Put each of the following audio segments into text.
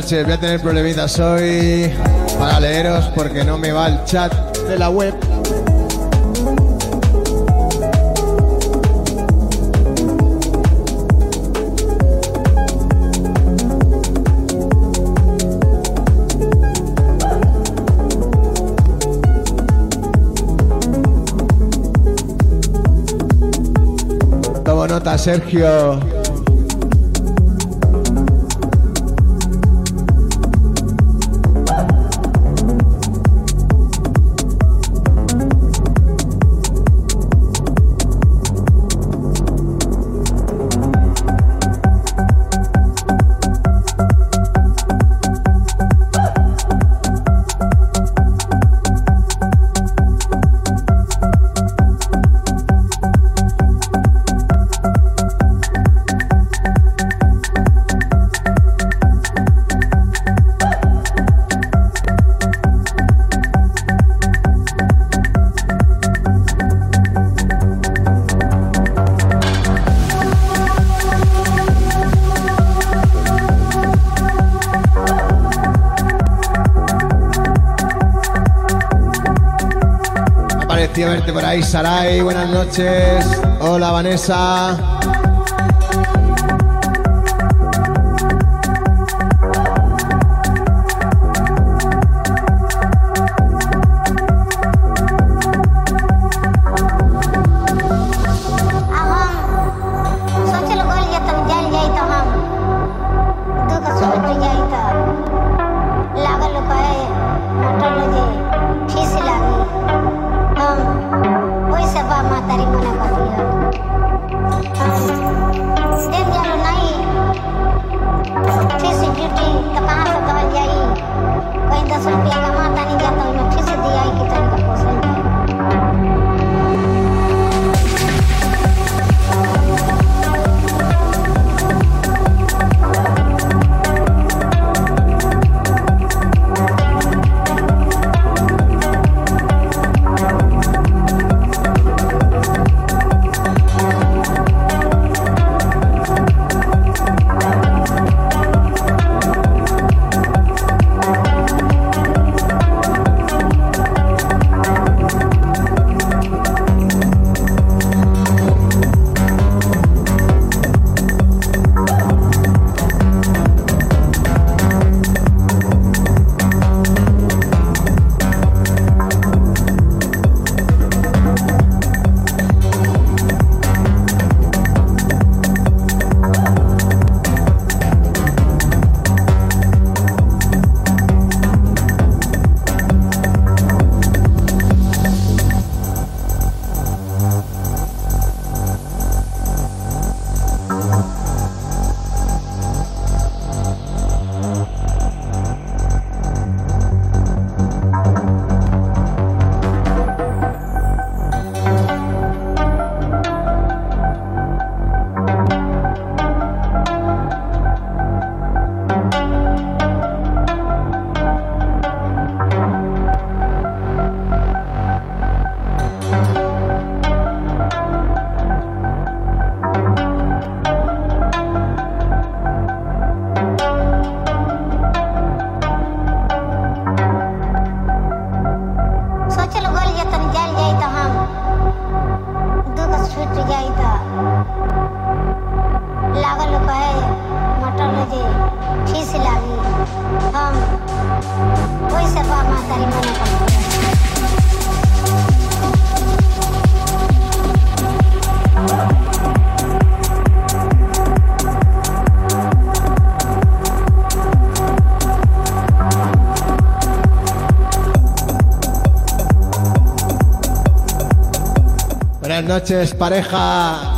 voy a tener problemitas hoy para leeros porque no me va el chat de la web. Tomo nota, Sergio. Saray, Saray, buenas noches. Hola Vanessa. noches, pareja.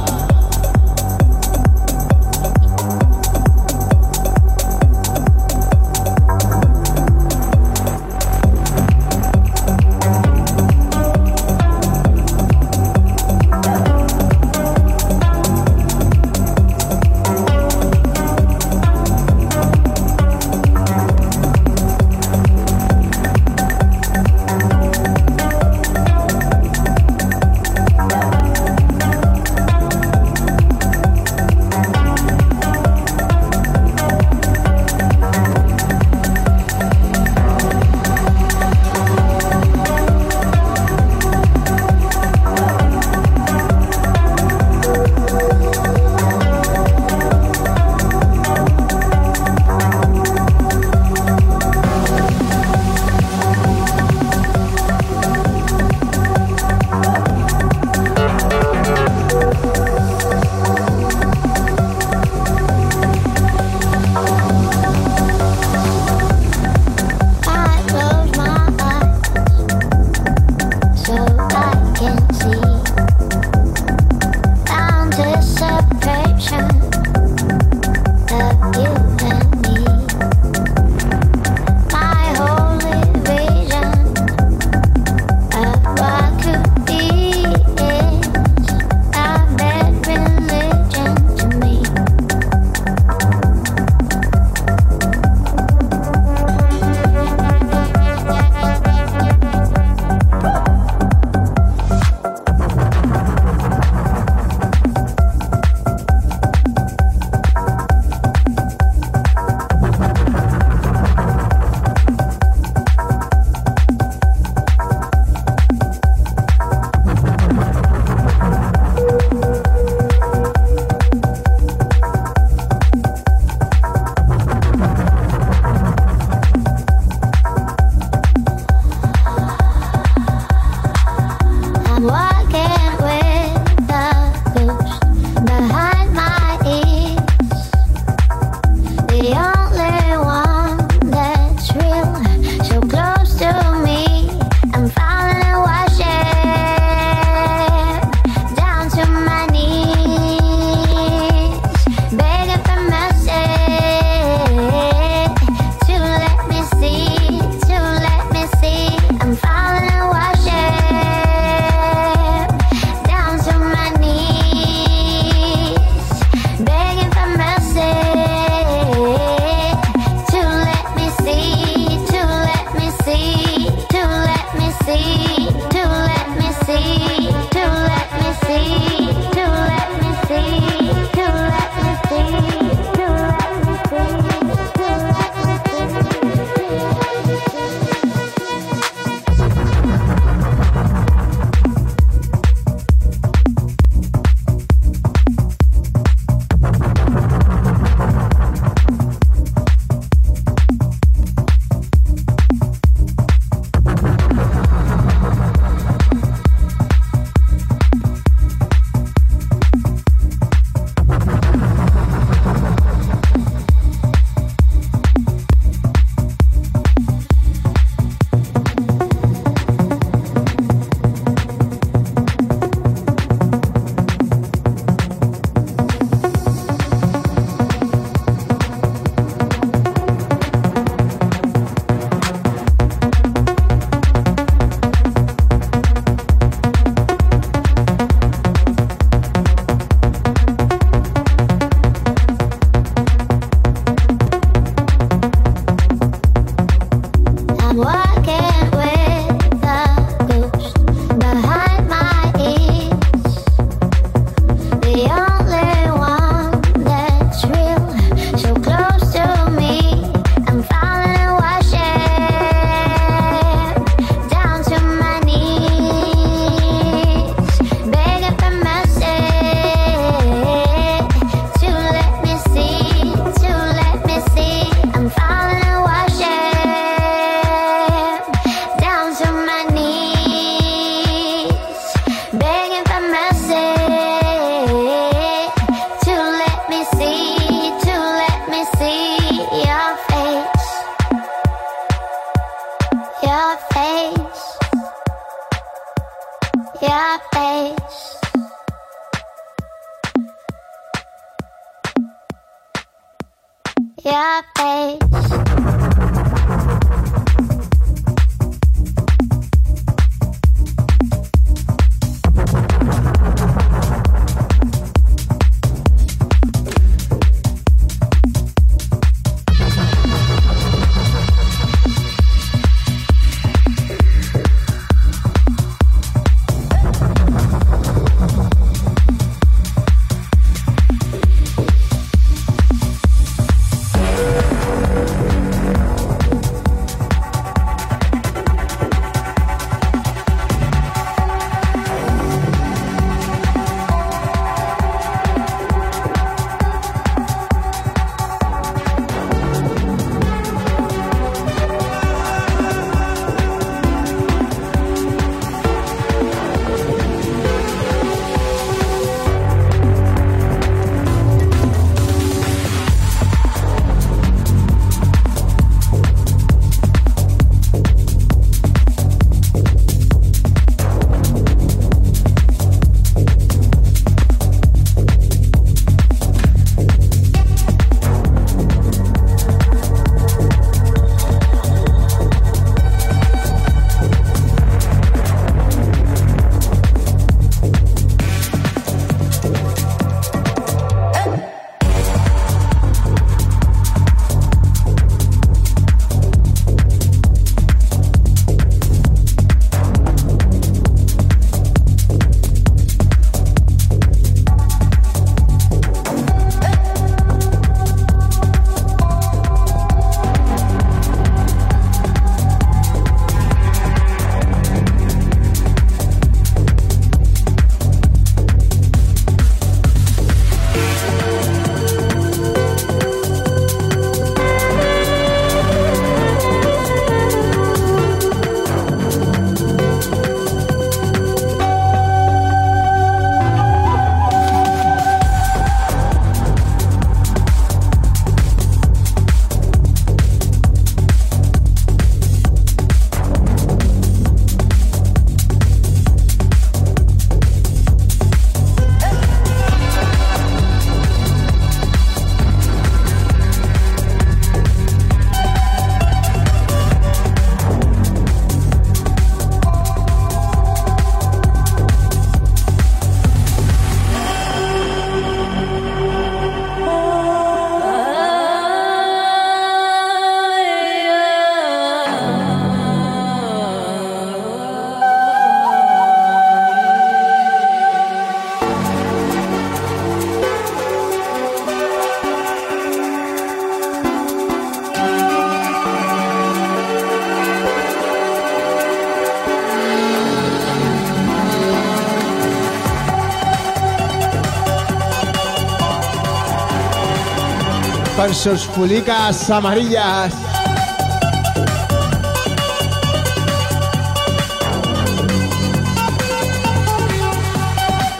Sus fulicas amarillas.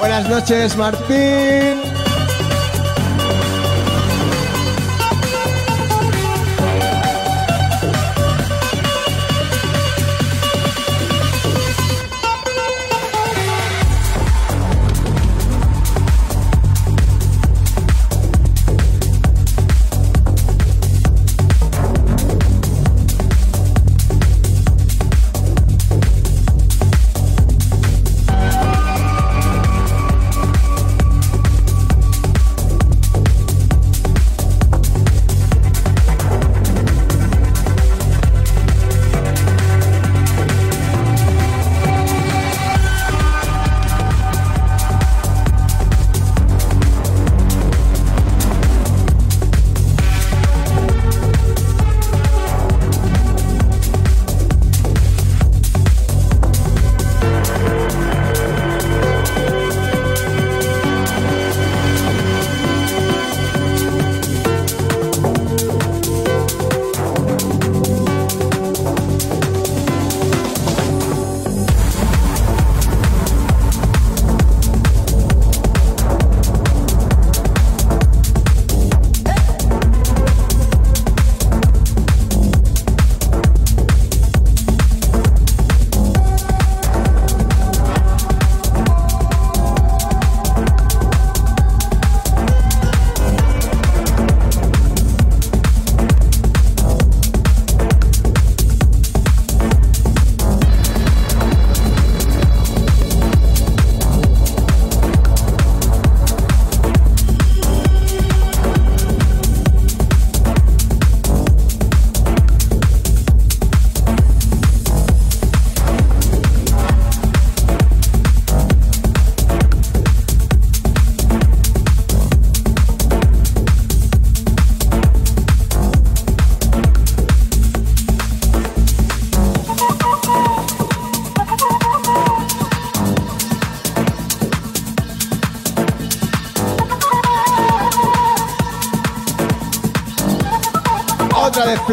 Buenas noches, Martín.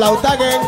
Otra de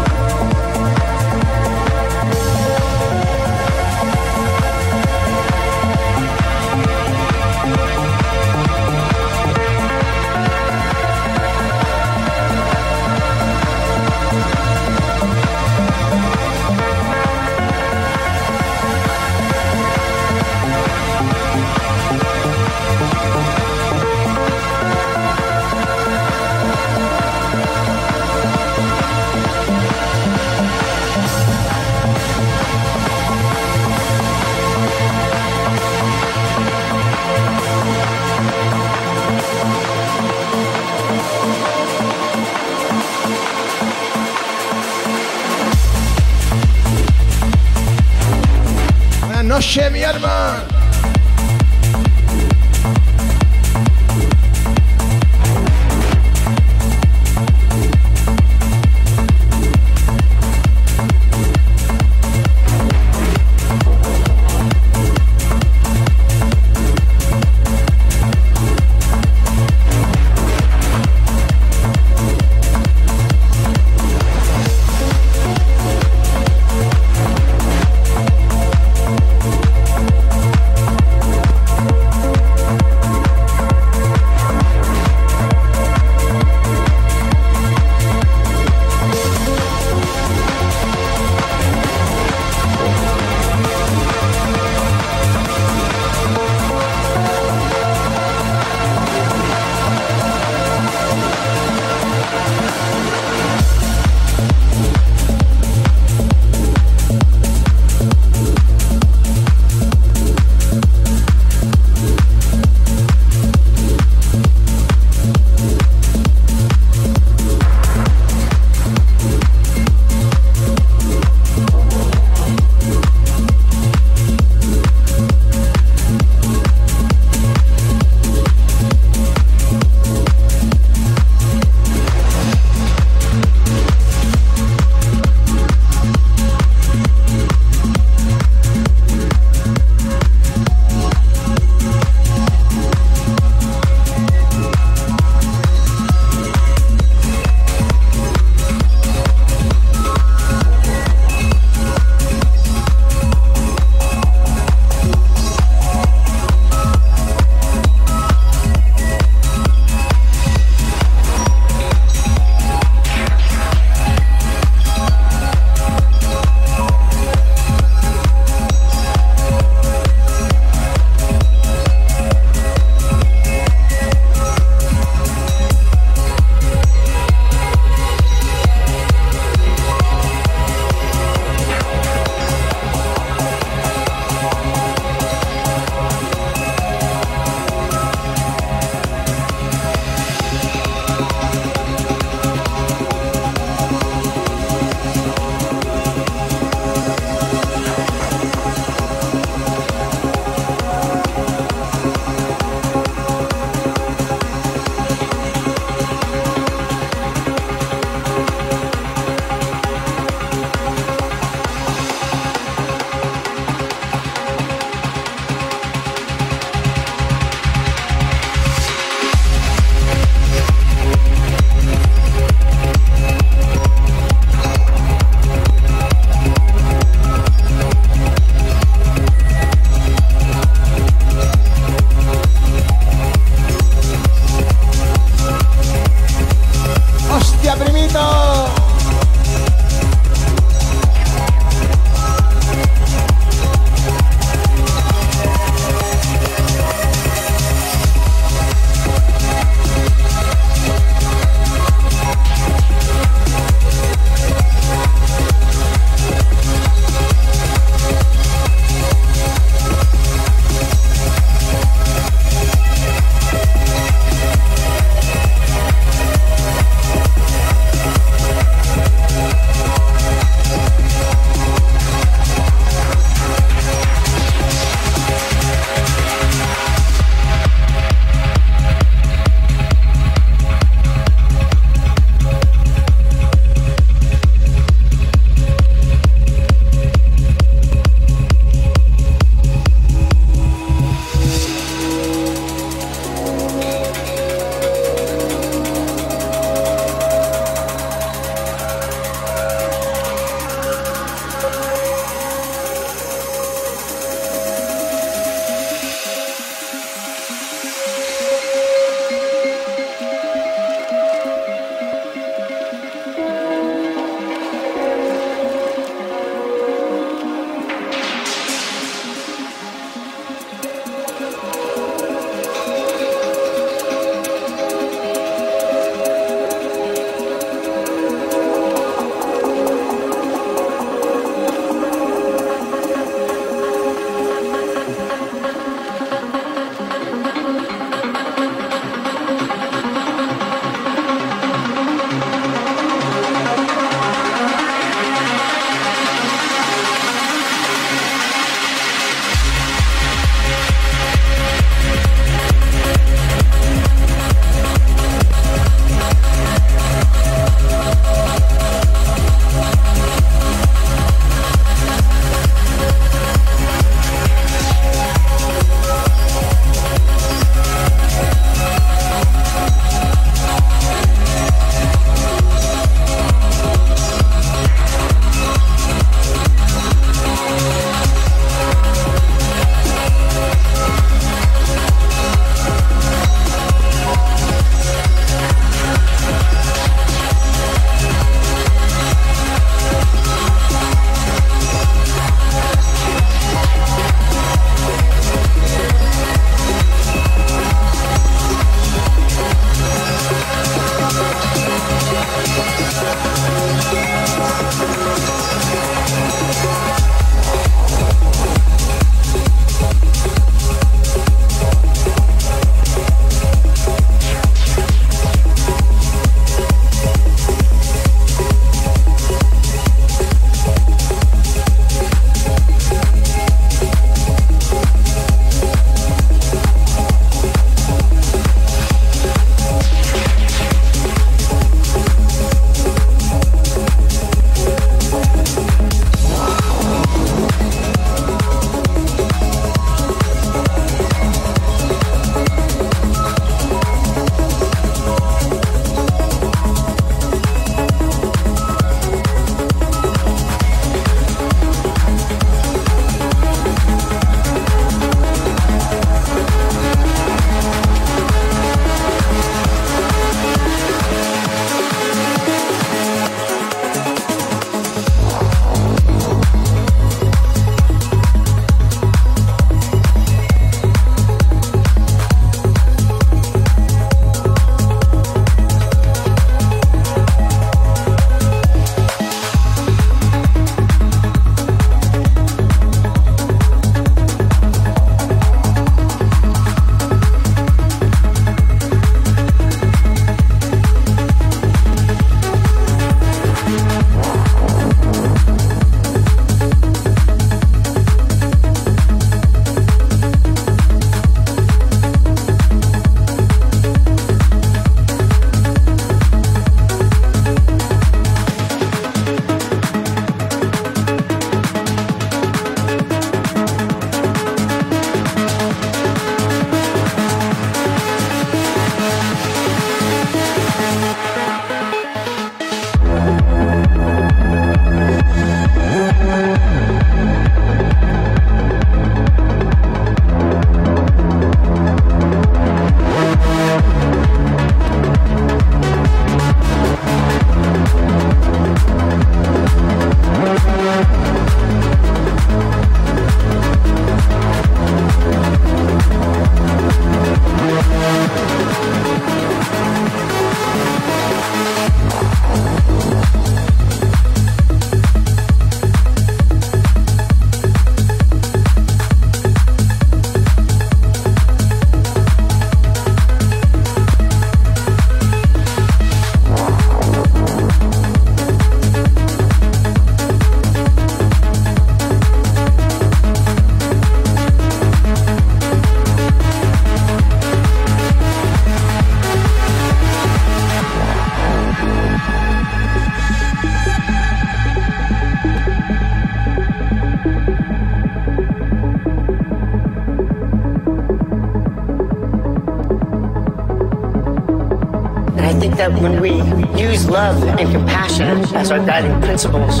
that when we use love and compassion as our guiding principles,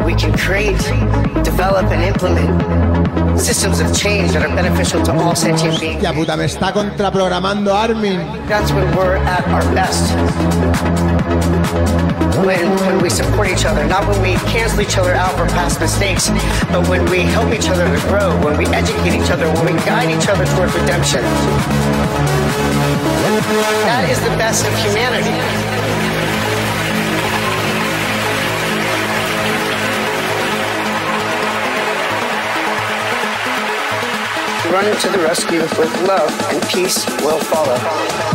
we can create, develop, and implement systems of change that are beneficial to all sentient beings. Ya puta, me está contraprogramando Armin. That's when we're at our best. When, when we support each other, not when we cancel each other out for past mistakes, but when we help each other to grow, when we educate each other, when we guide each other towards redemption. That is the best of humanity. Run to the rescue with love and peace will follow.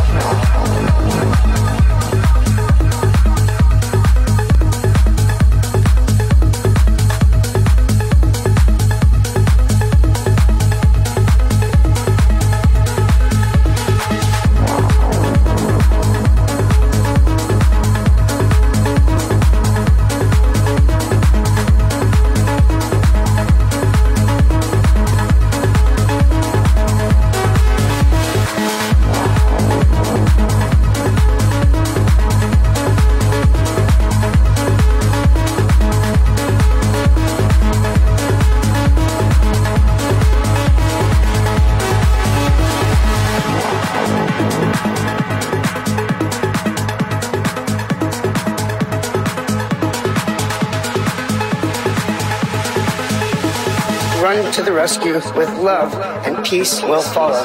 Rescue with love and peace will follow.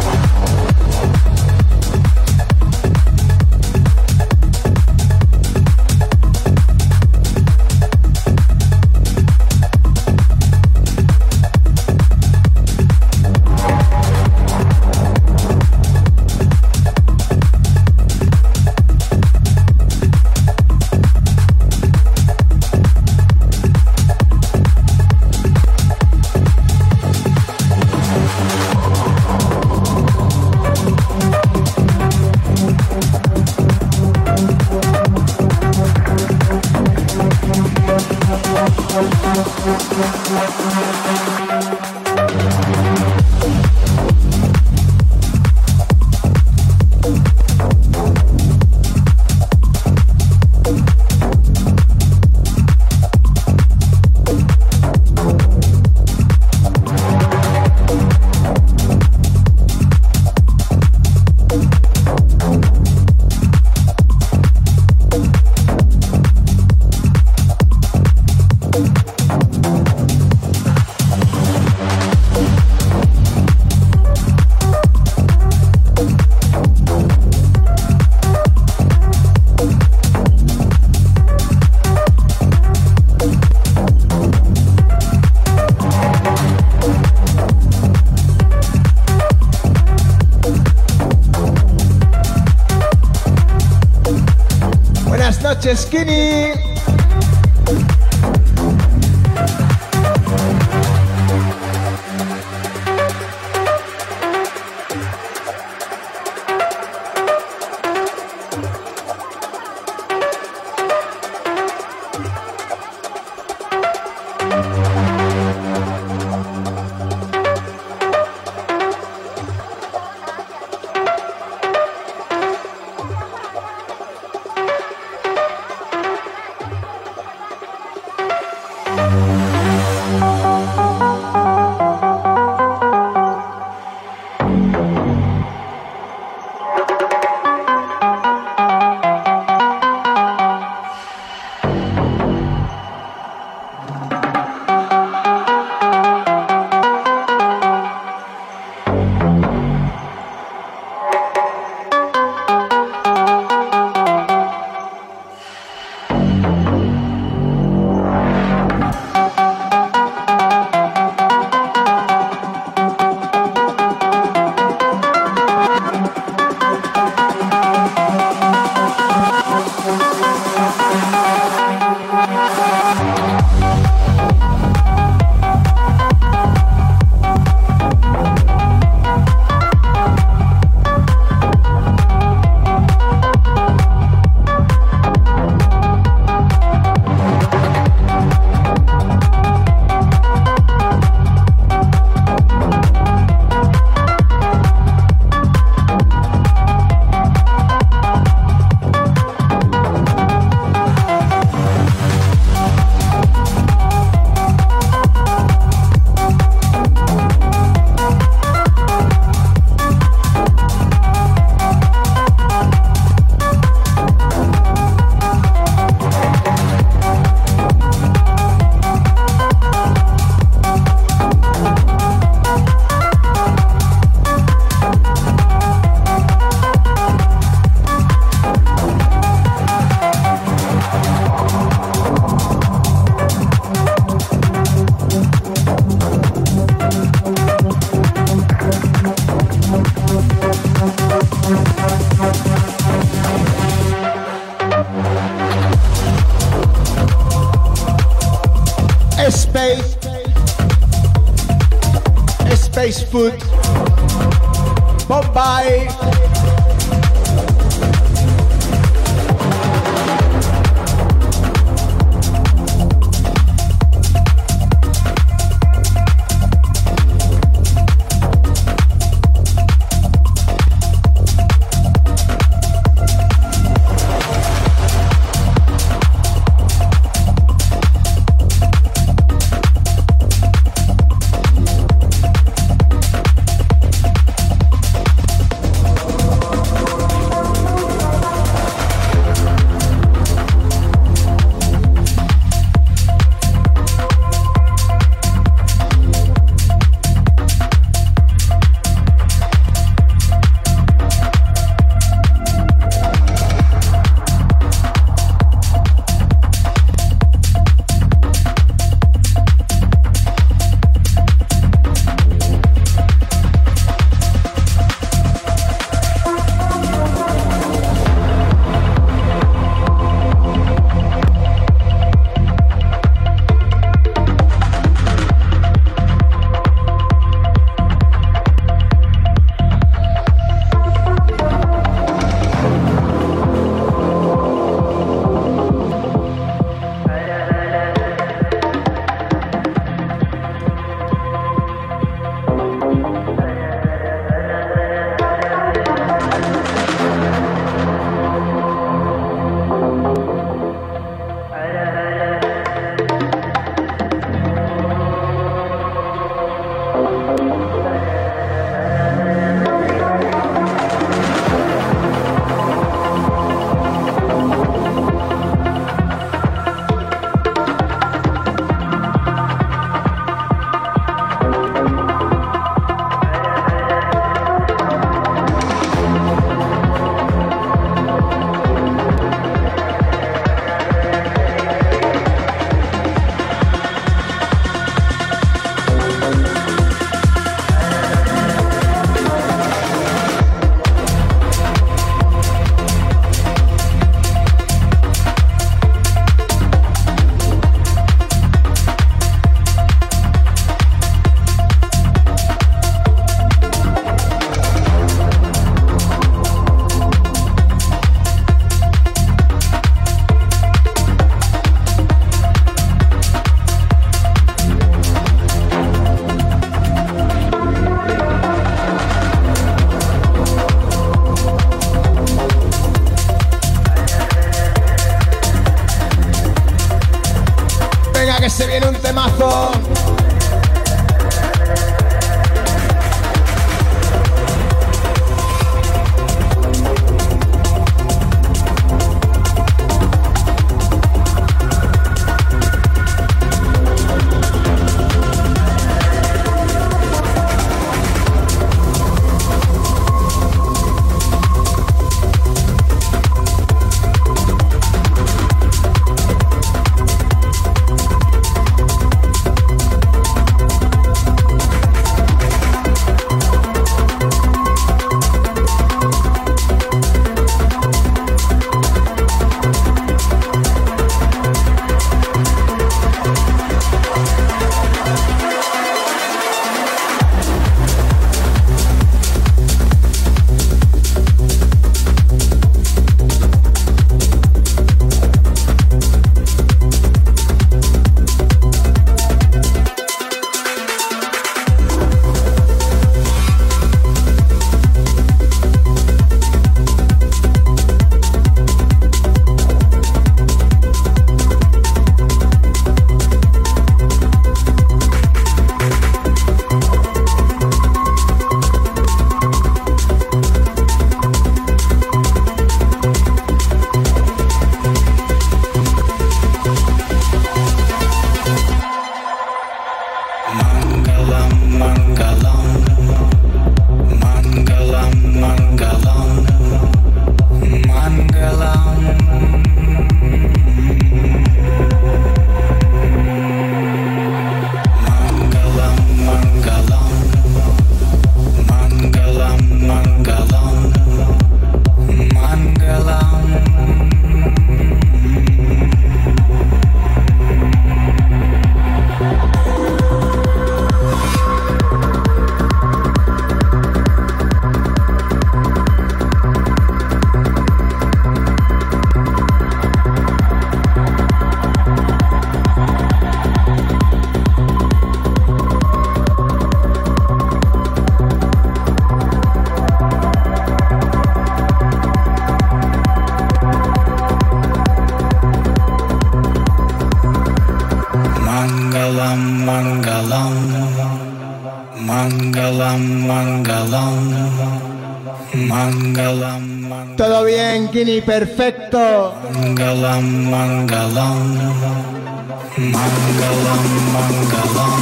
Buenas Foot. Bye. Perfecto. mangalam, mangalam, mangalam, mangalam,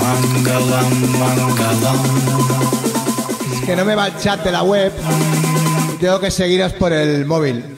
mangalam, mangalam. Es que no me va el chat de la web. Tengo que seguiros por el móvil.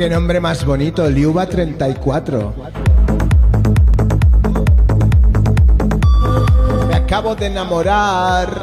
Qué nombre más bonito, Liuba 34. Me acabo de enamorar.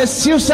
Buenas noches,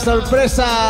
sorpresa.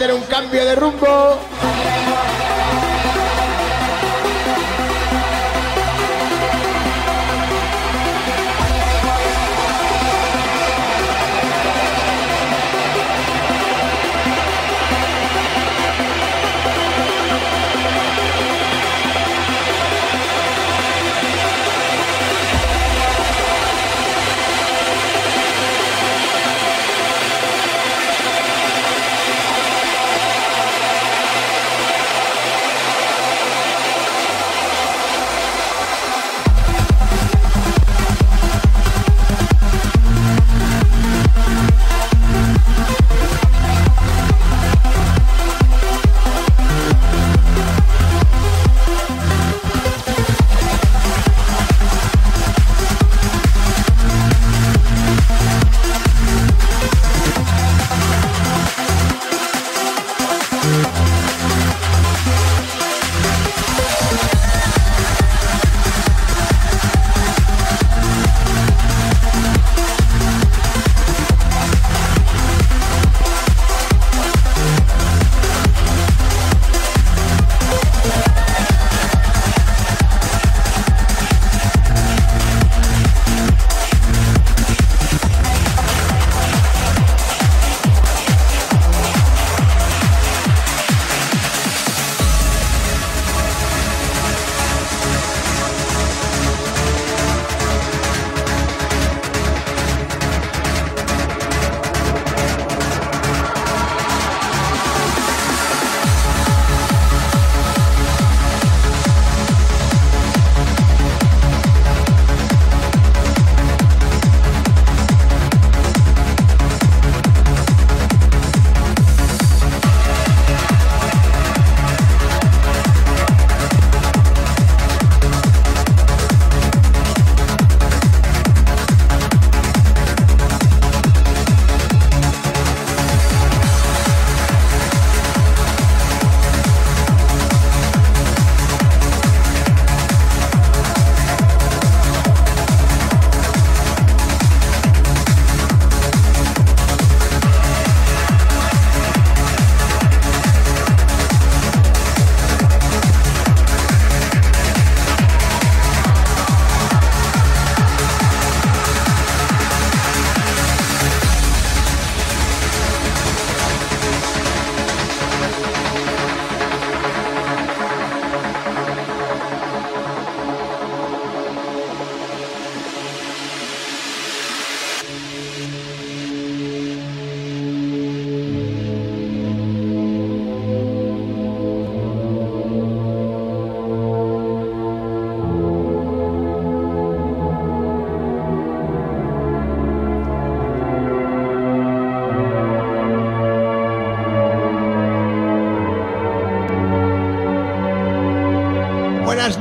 Meter un cambio de rumbo.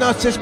Buenas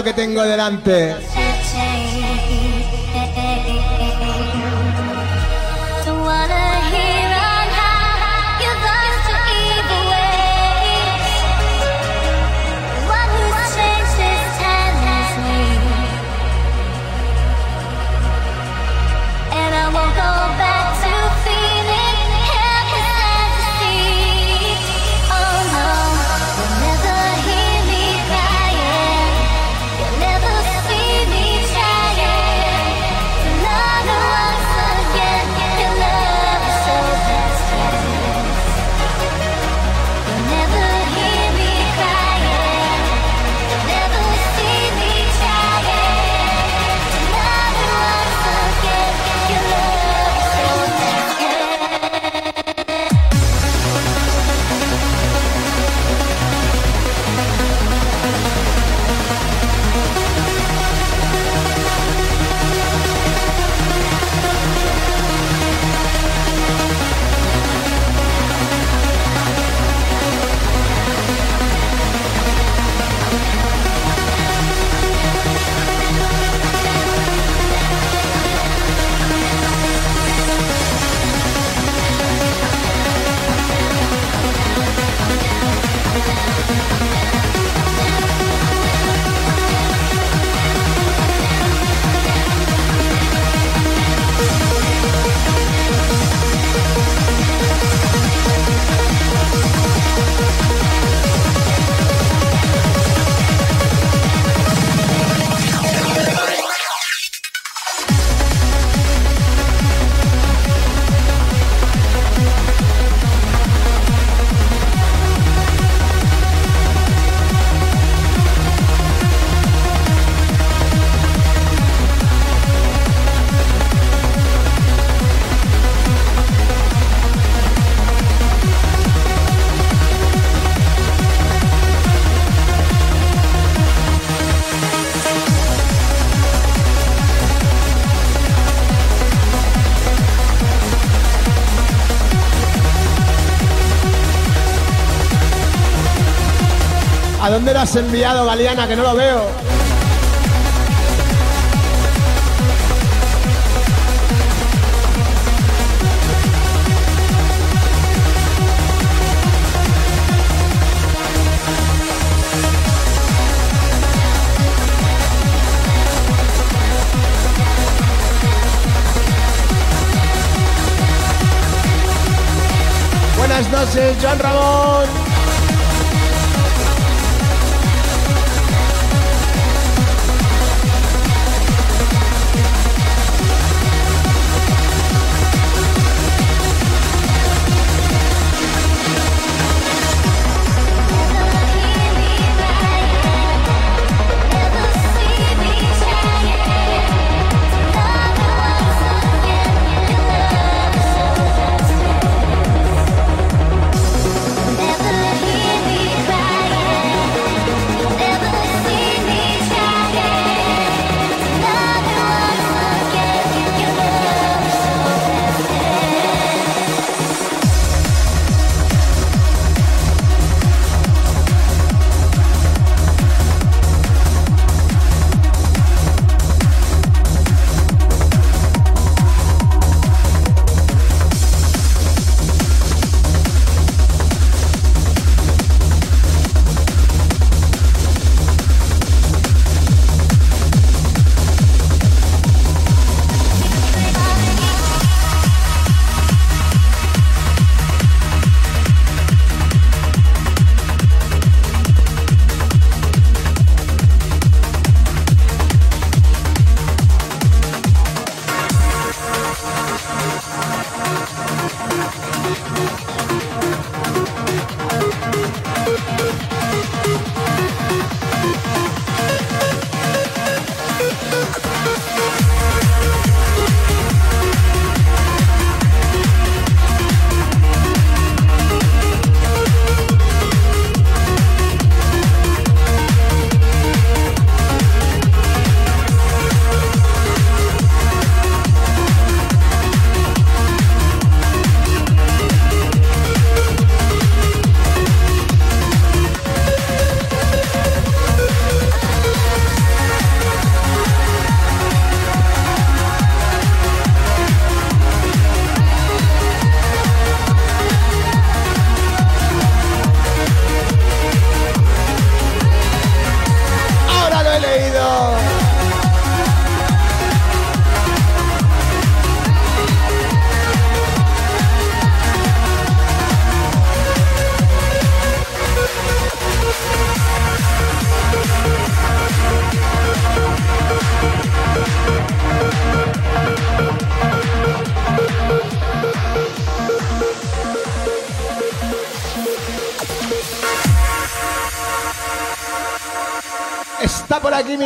lo que tengo delante. Dónde lo has enviado, Galeana? Que no lo veo. Buenas noches, Joan Ramón.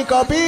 Copi.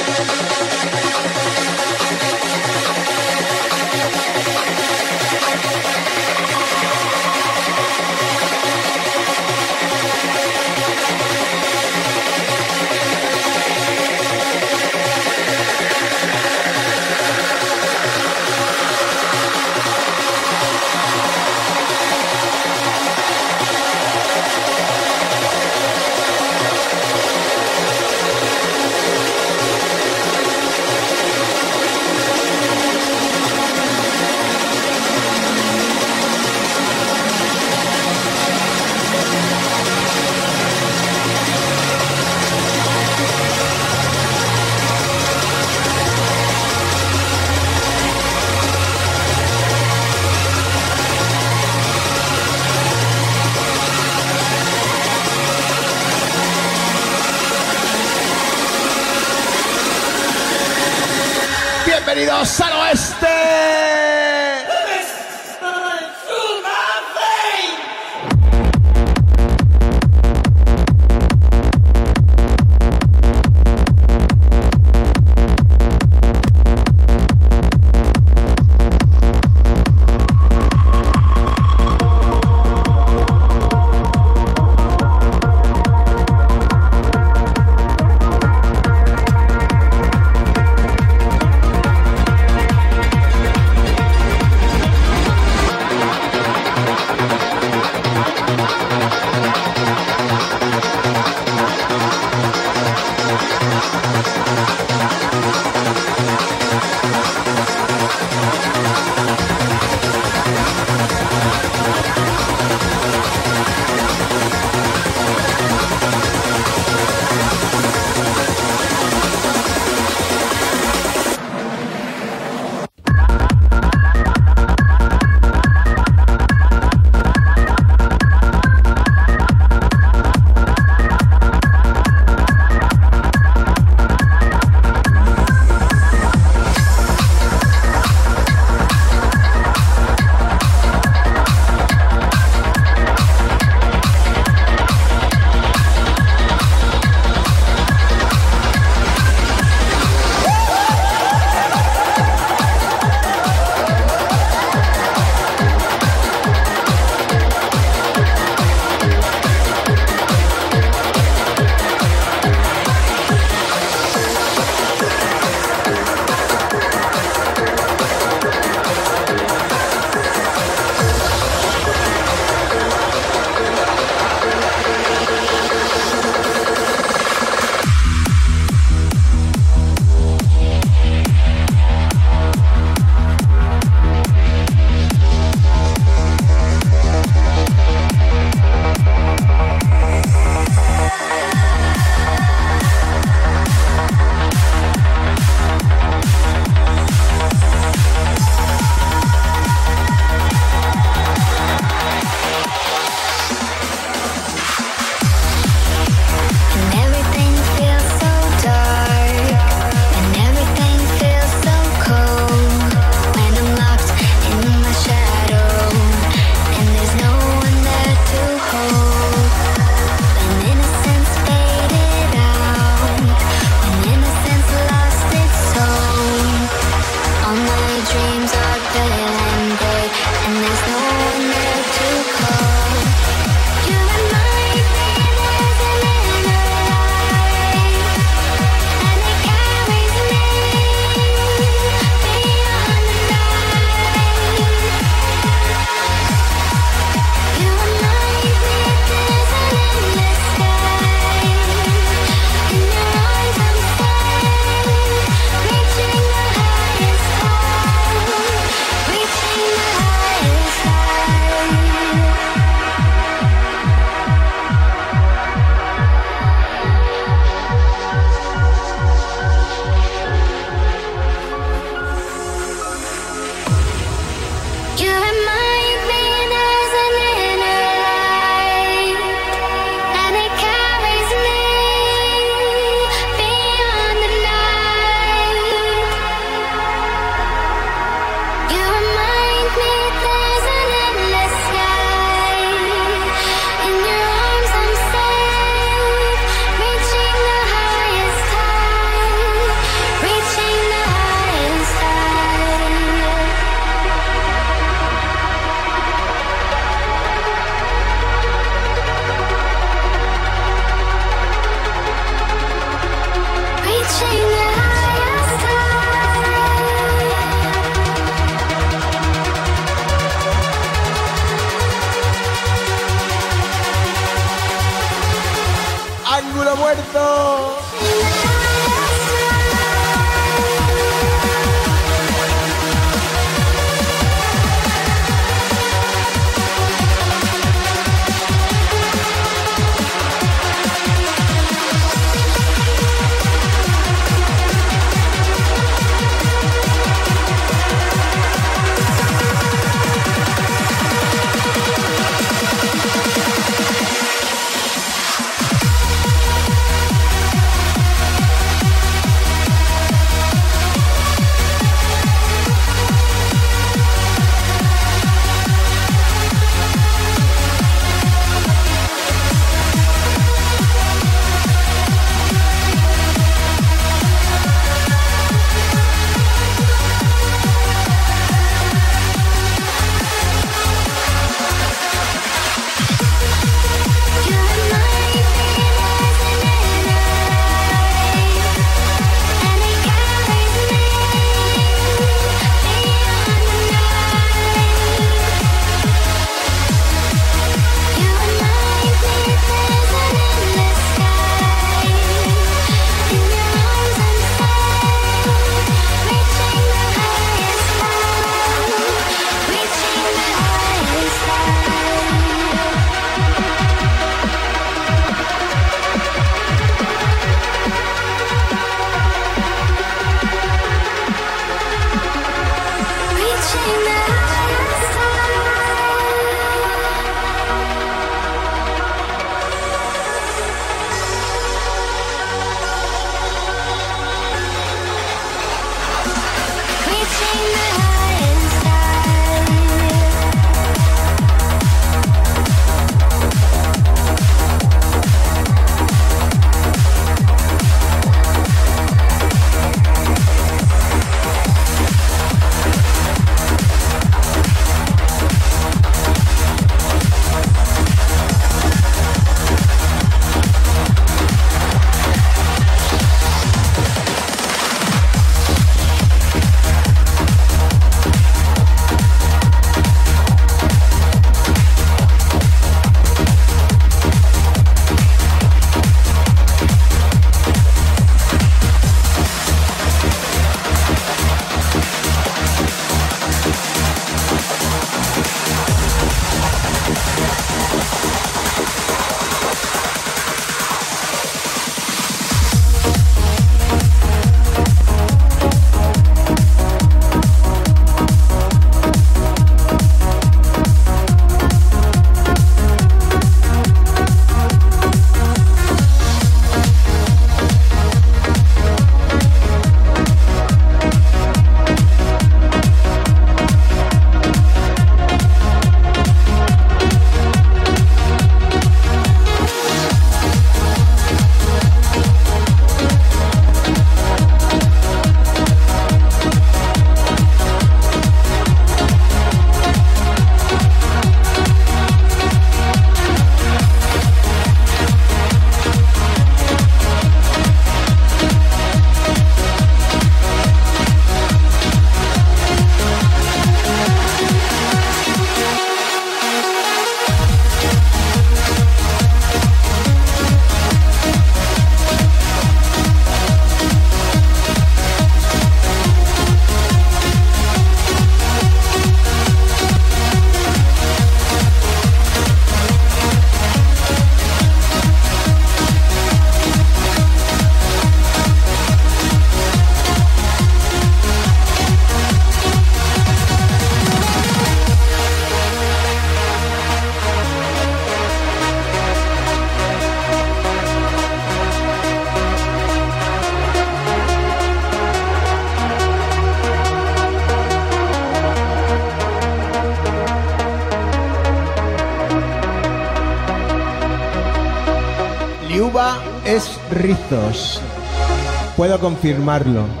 Confirmarlo.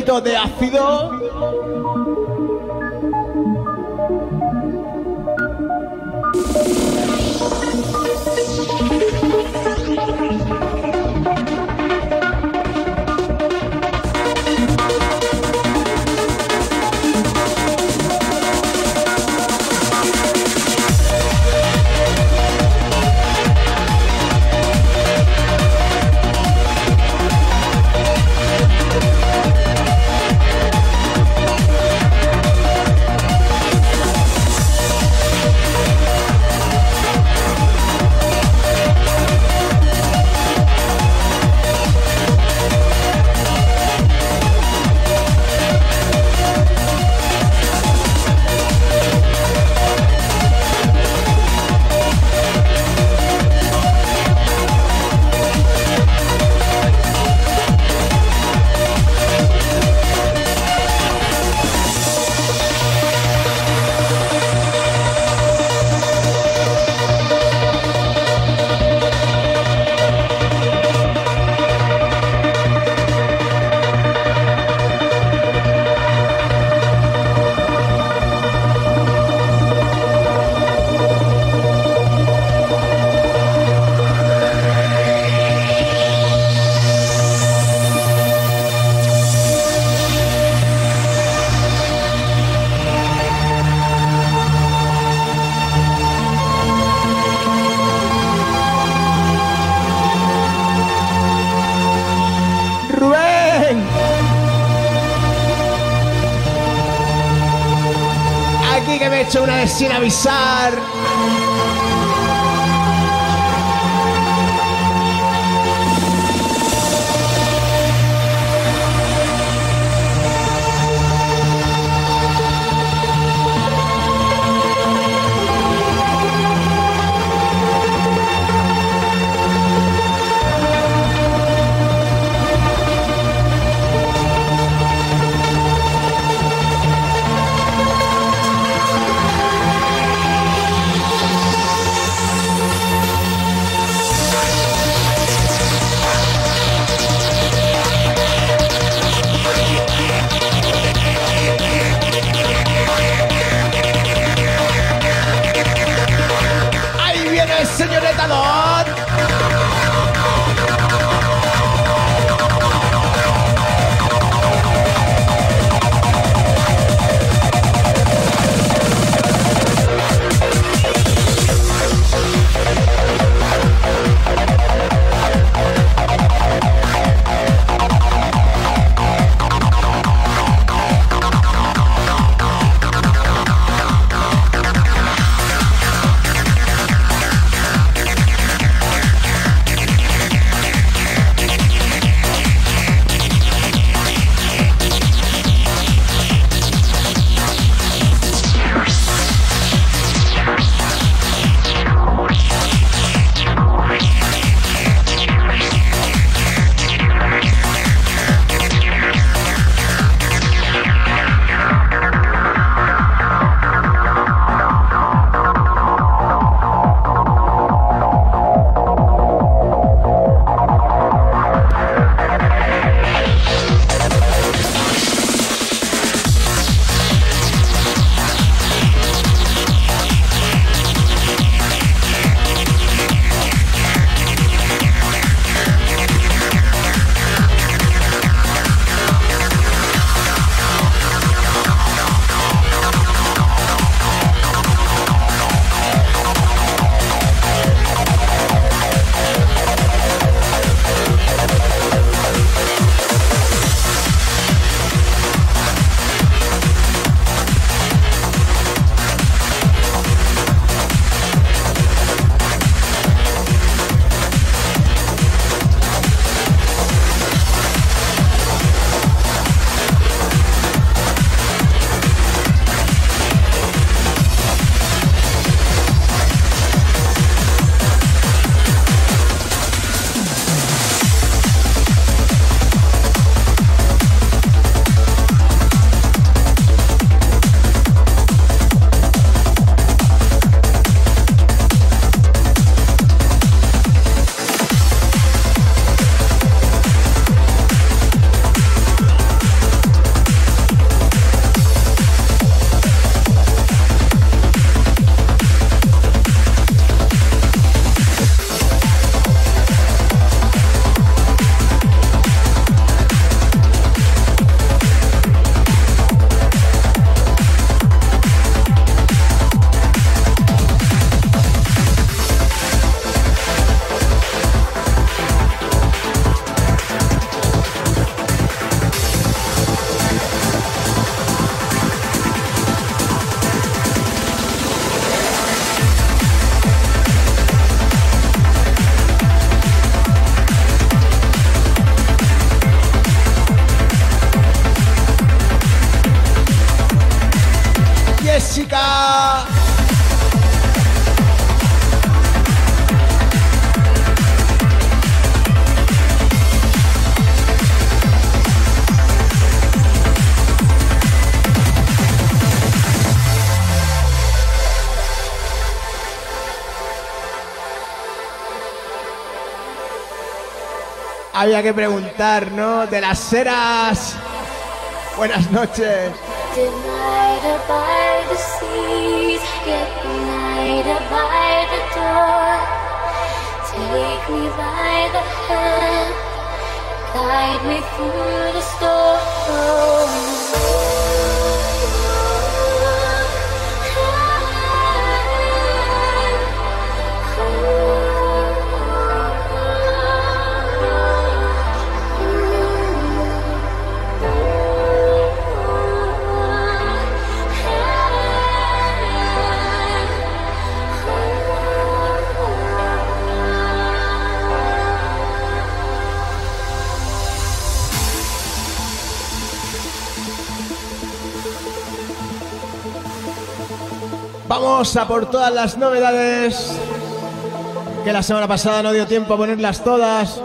¿Quiere un poquito de ácido? había que preguntar, ¿no? De las ceras. Buenas noches. Take me by the hand, guide me through the storm. Vamos a por todas las novedades que la semana pasada no dio tiempo a ponerlas todas.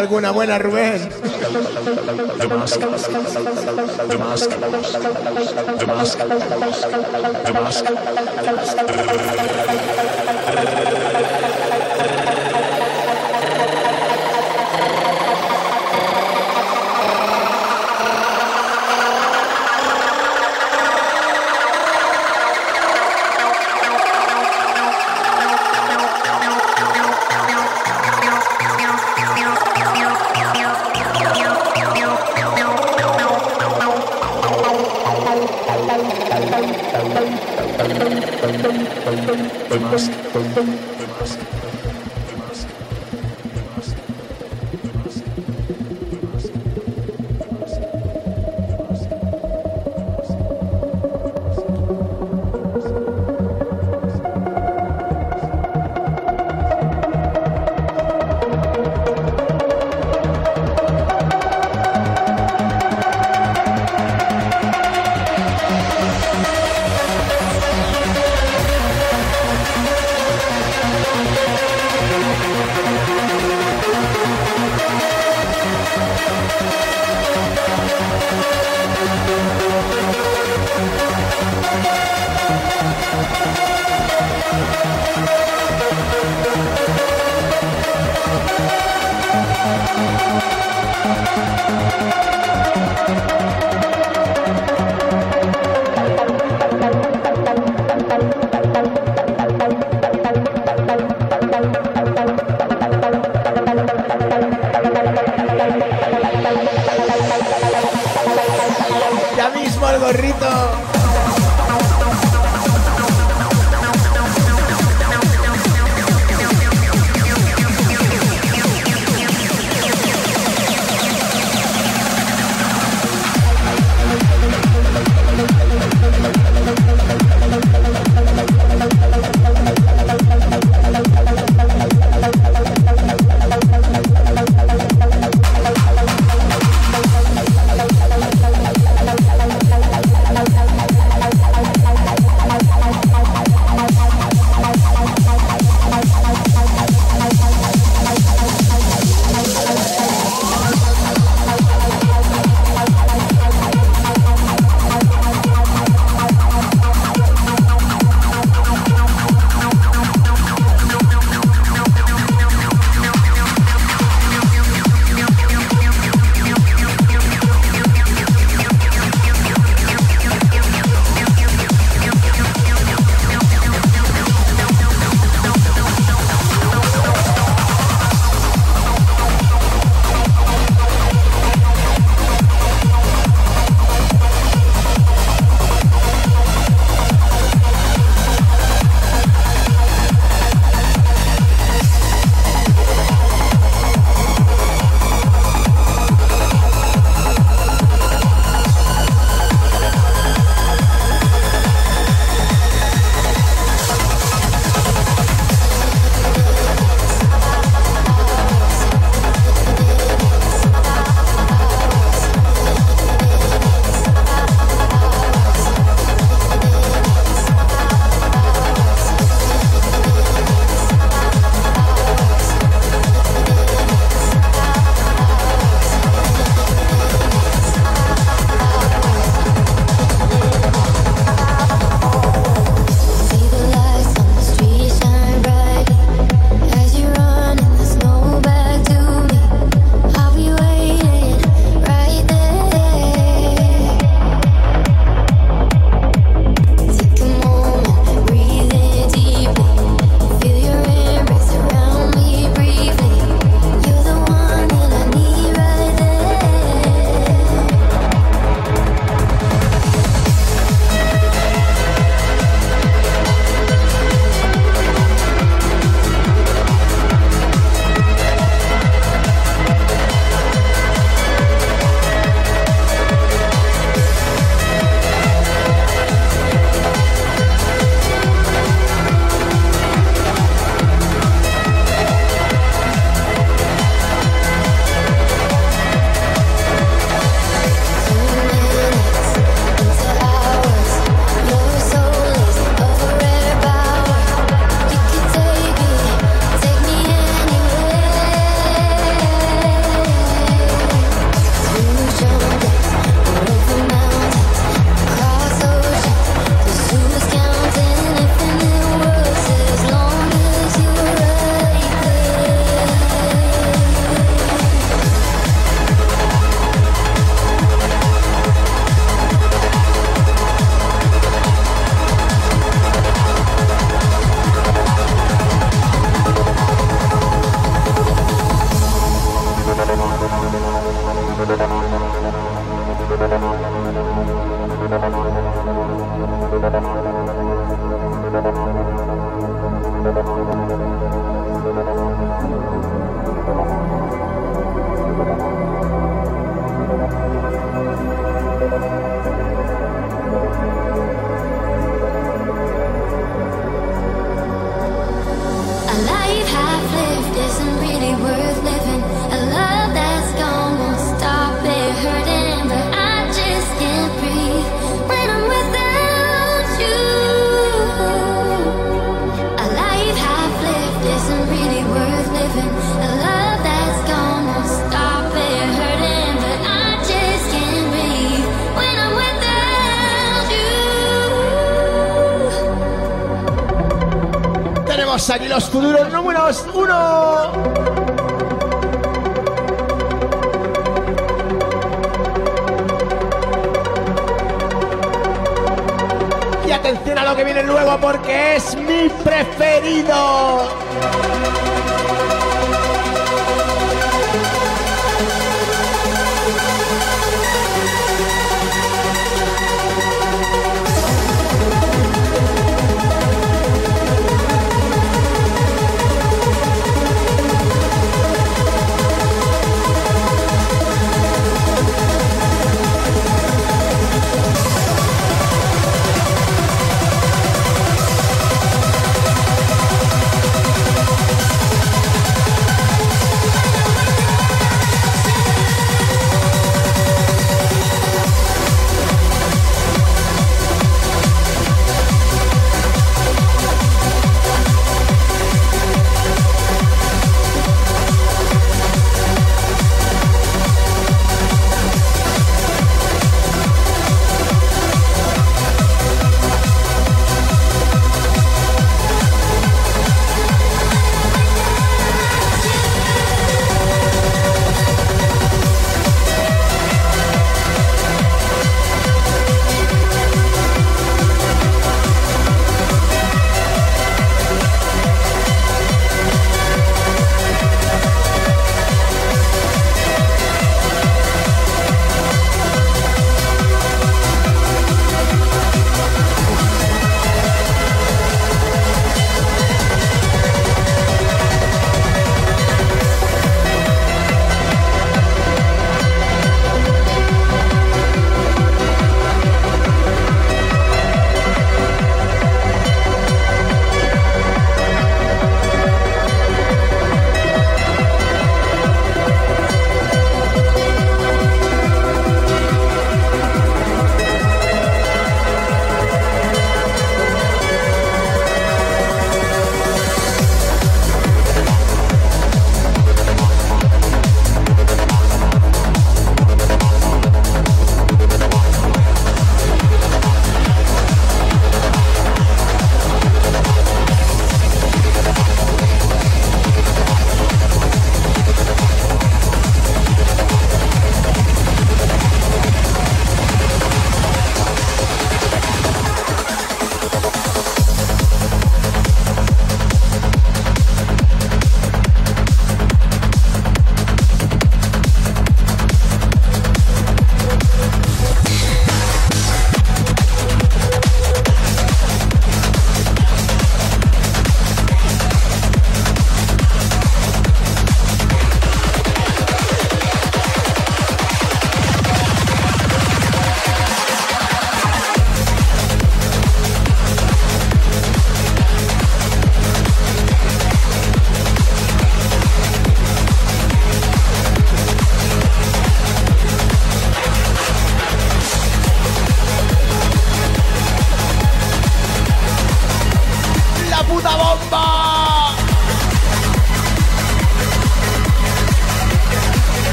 Alguna buena, Rubén. boom.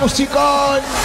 musical.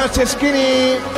Buenas noches,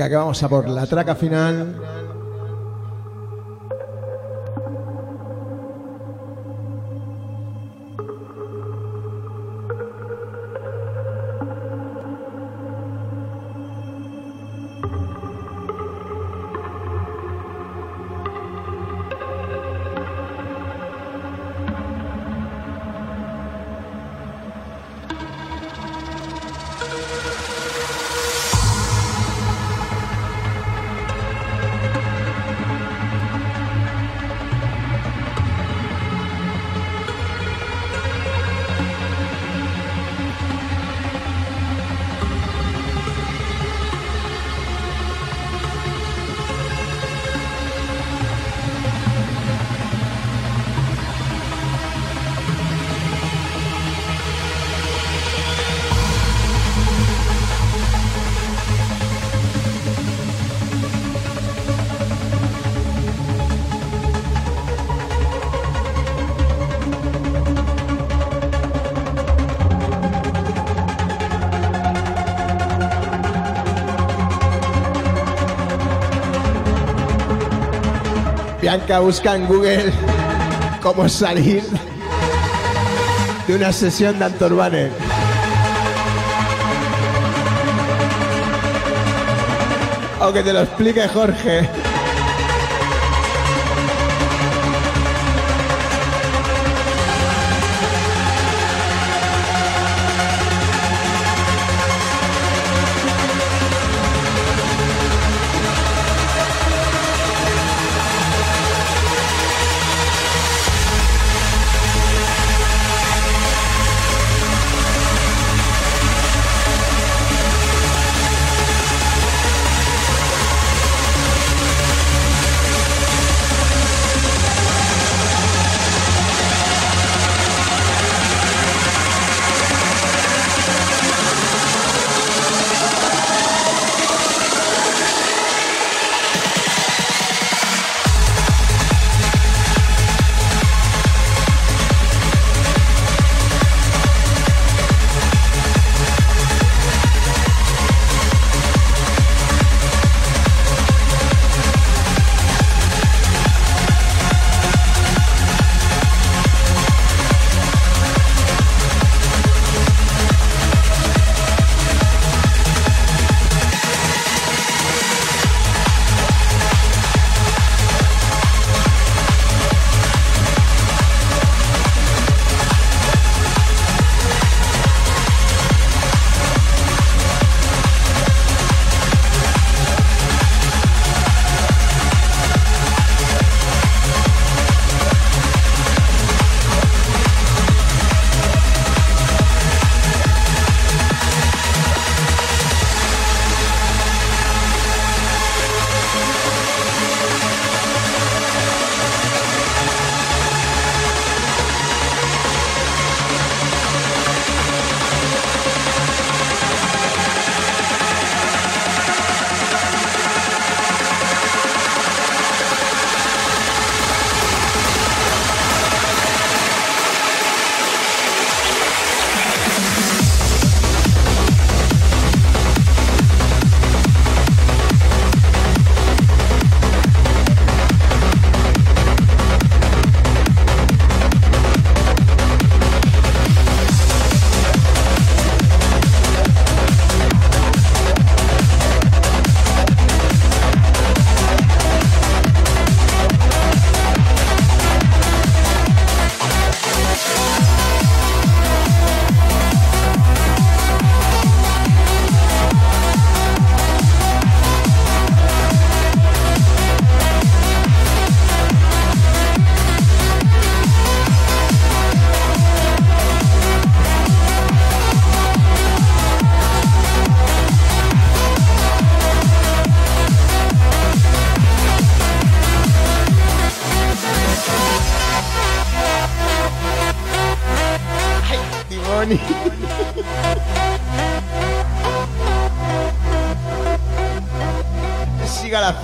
Venga, que vamos a por la traca final. Bianca busca en Google cómo salir de una sesión de Antorbaner. O que te lo explique Jorge.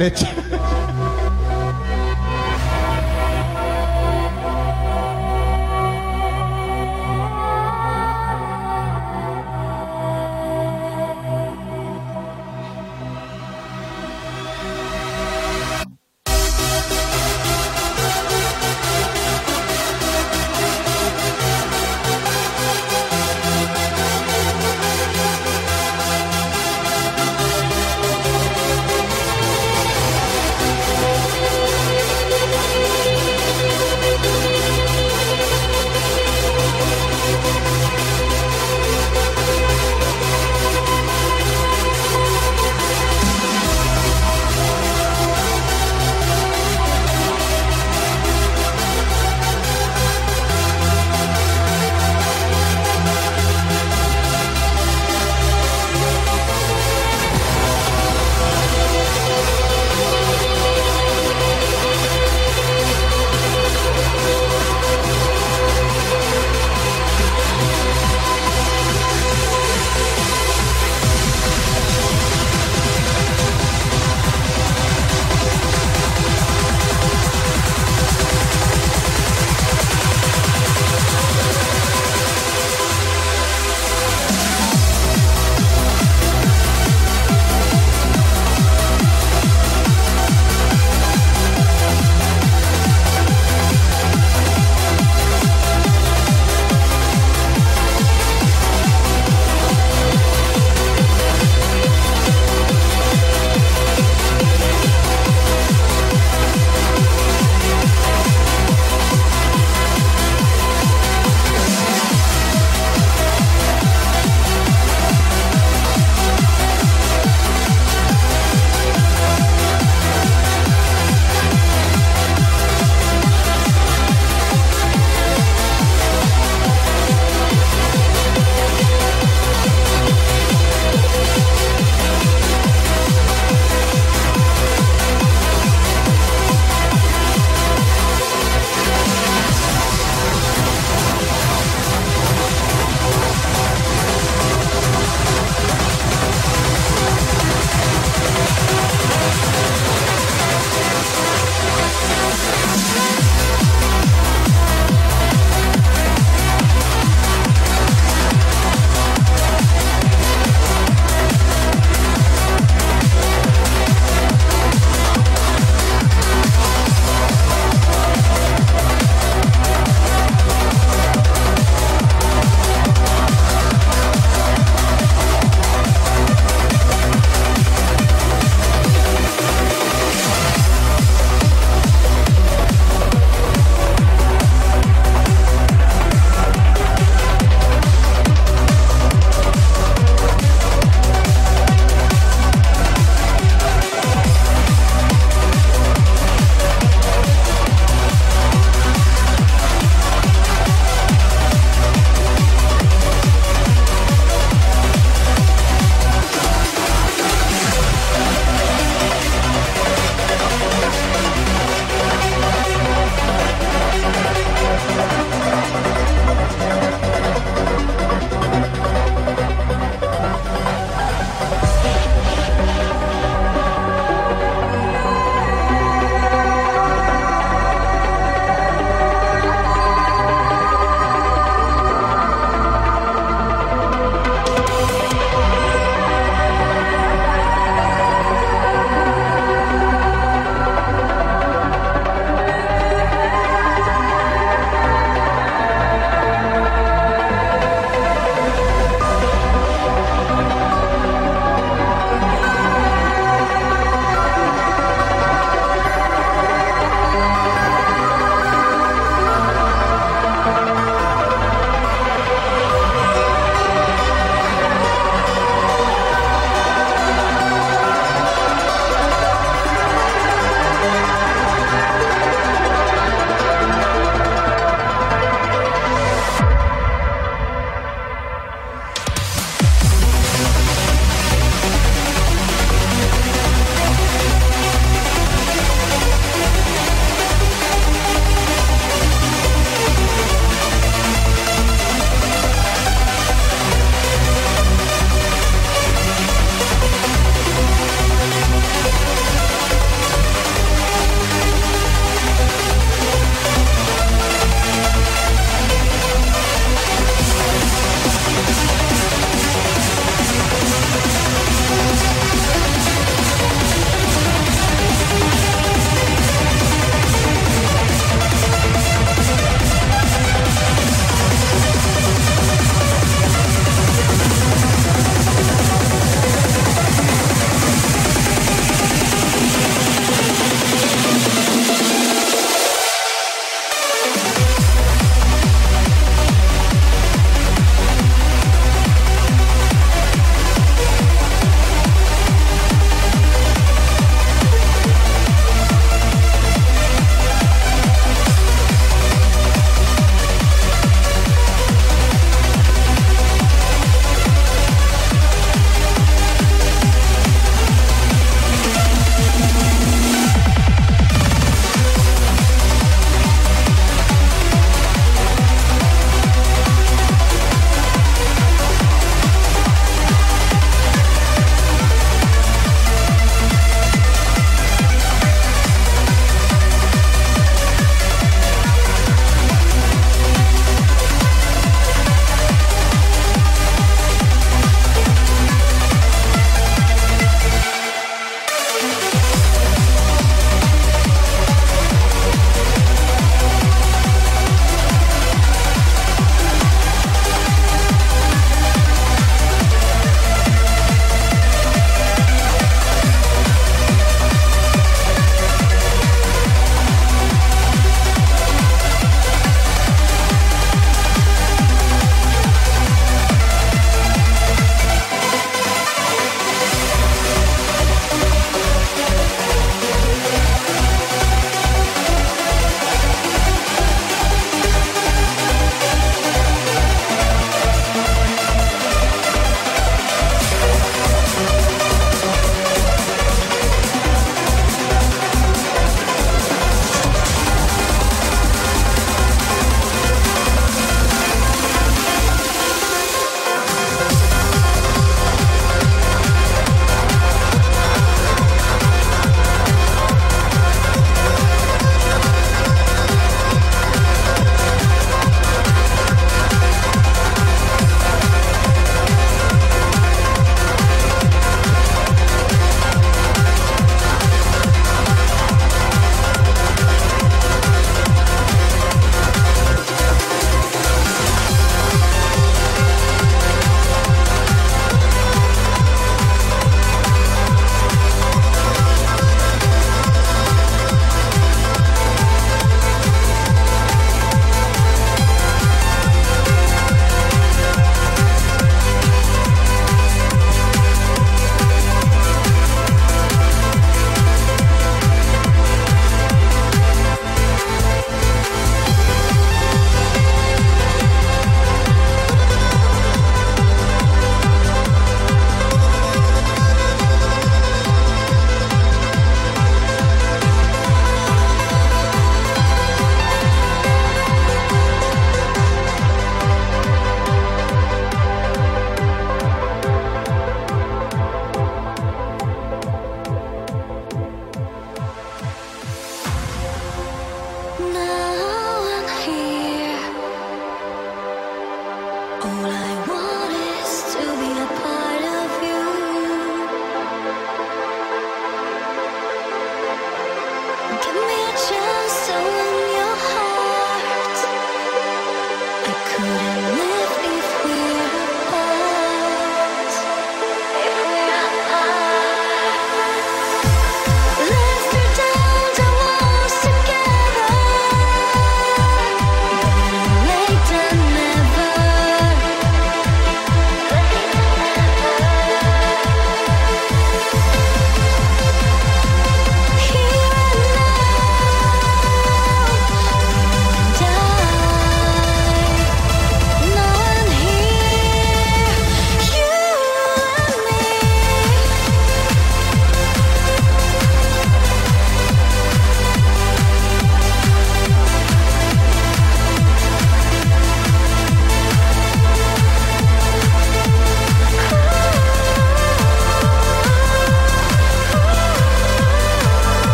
Flecha.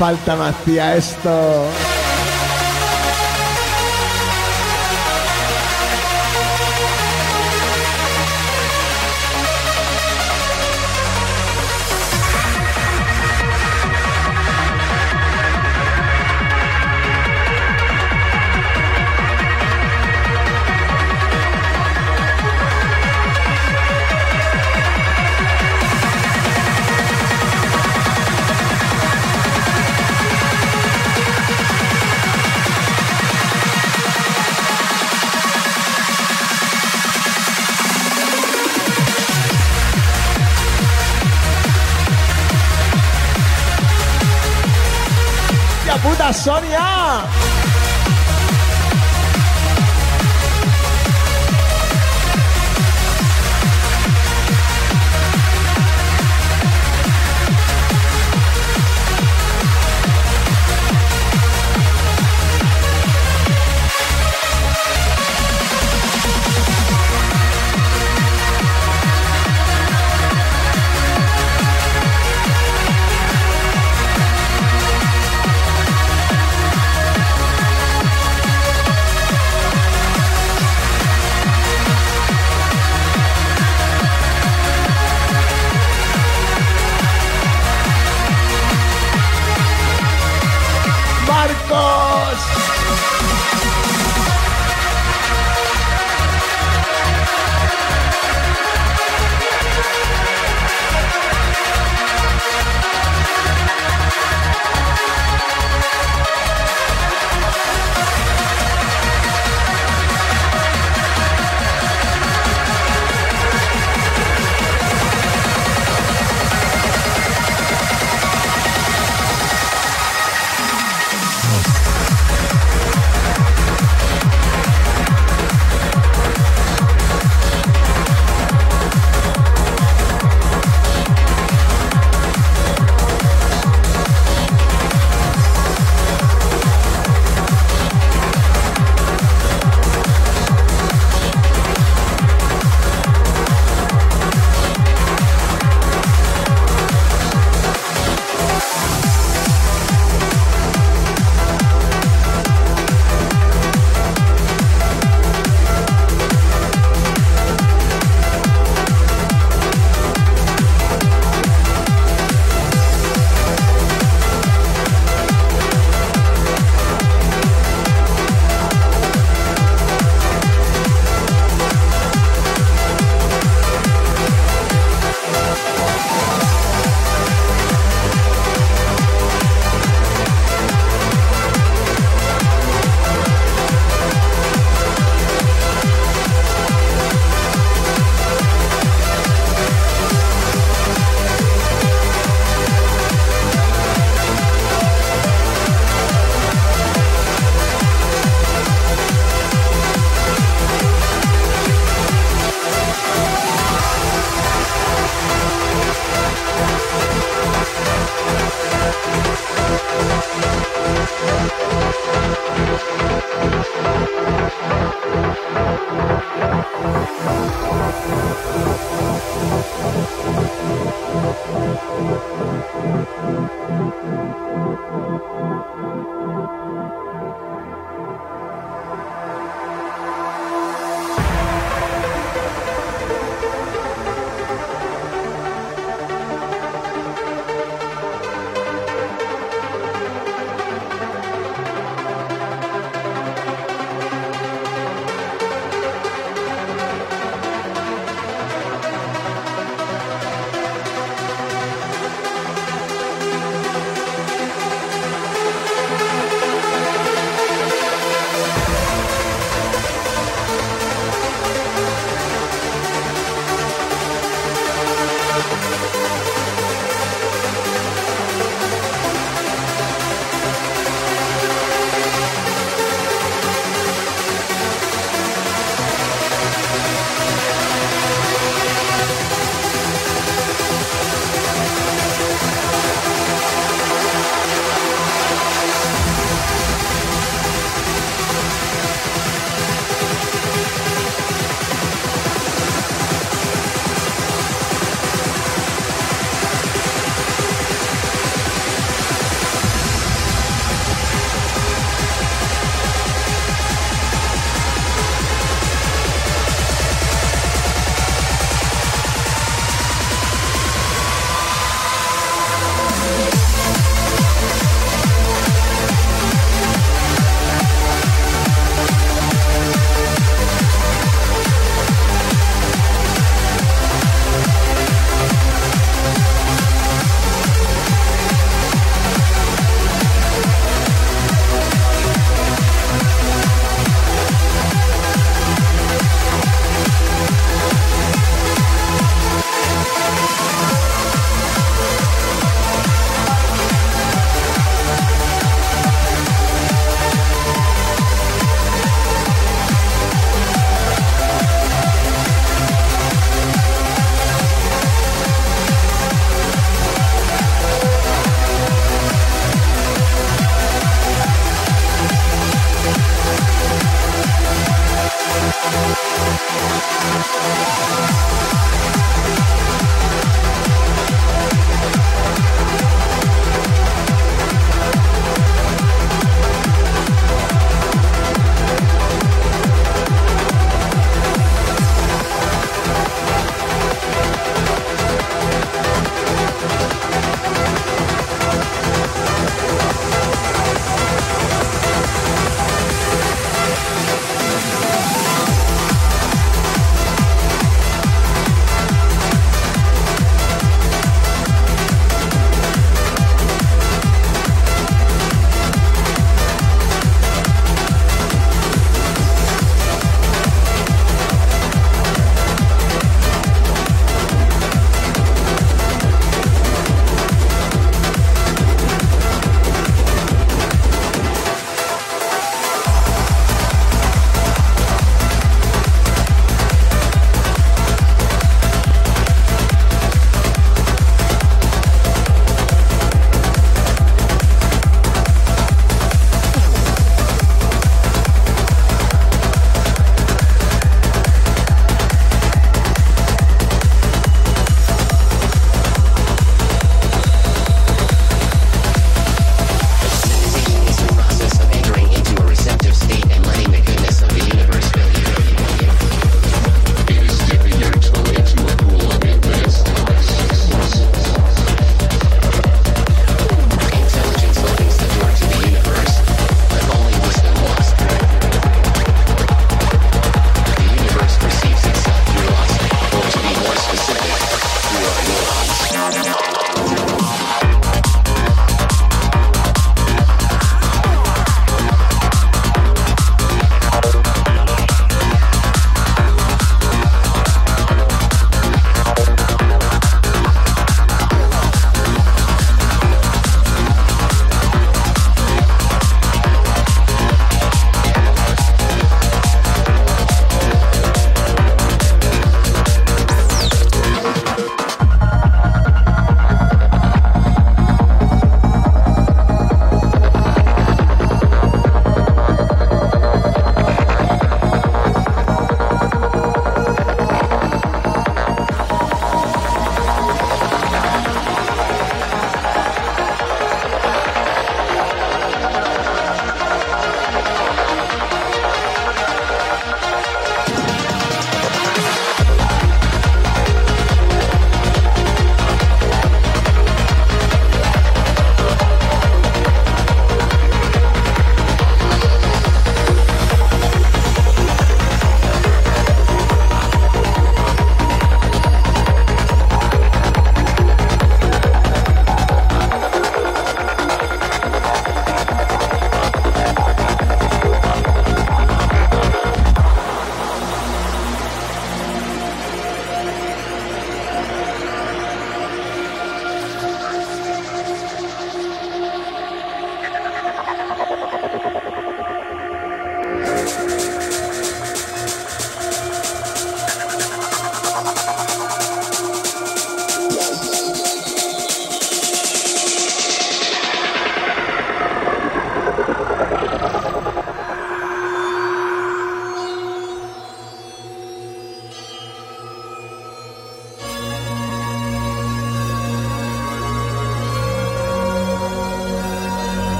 Falta me esto.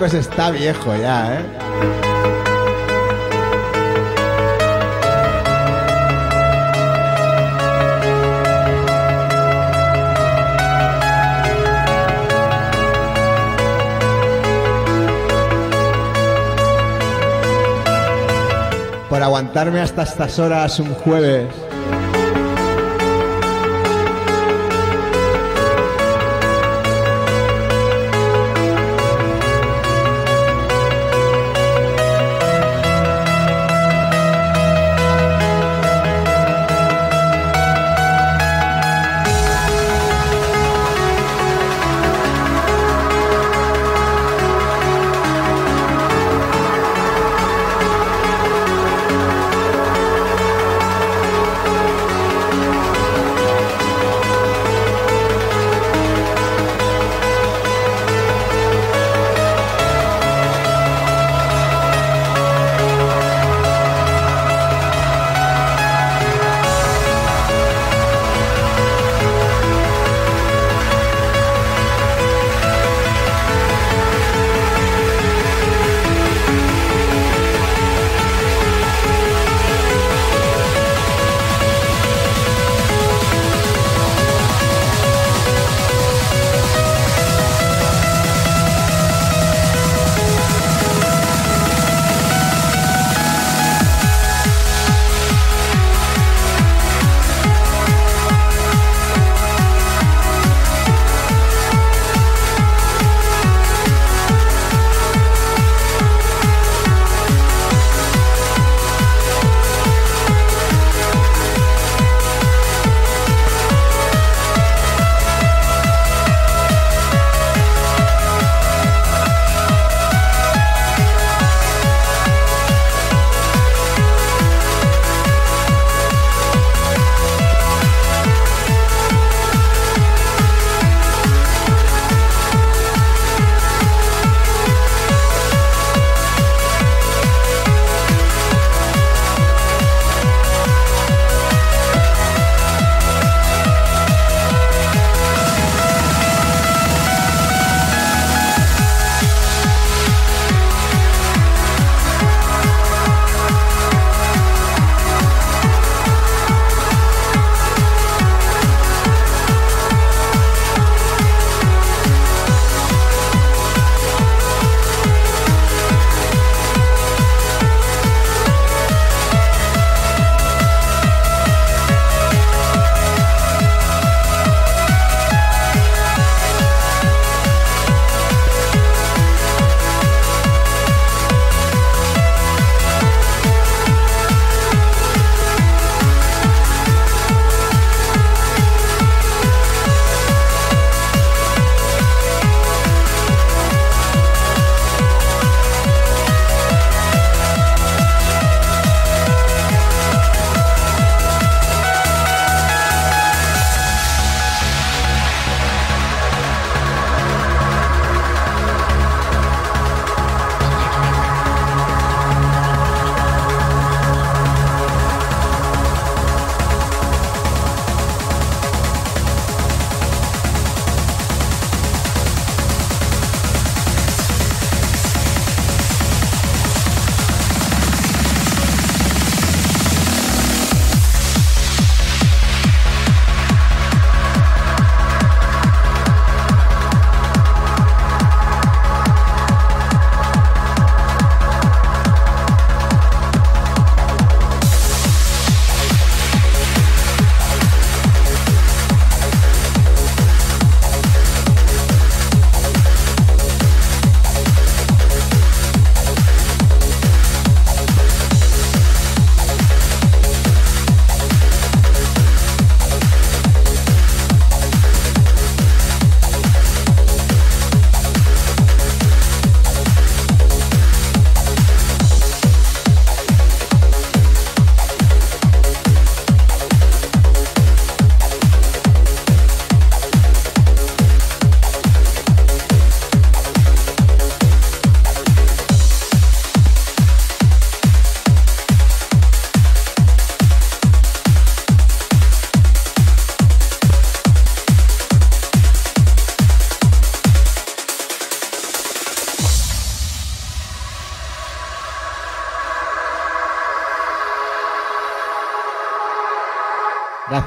Marcos está viejo ya, ¿eh? Por aguantarme hasta estas horas un jueves.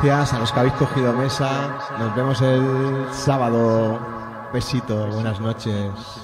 Gracias a los que habéis cogido mesa. Nos vemos el sábado. Besito, buenas noches.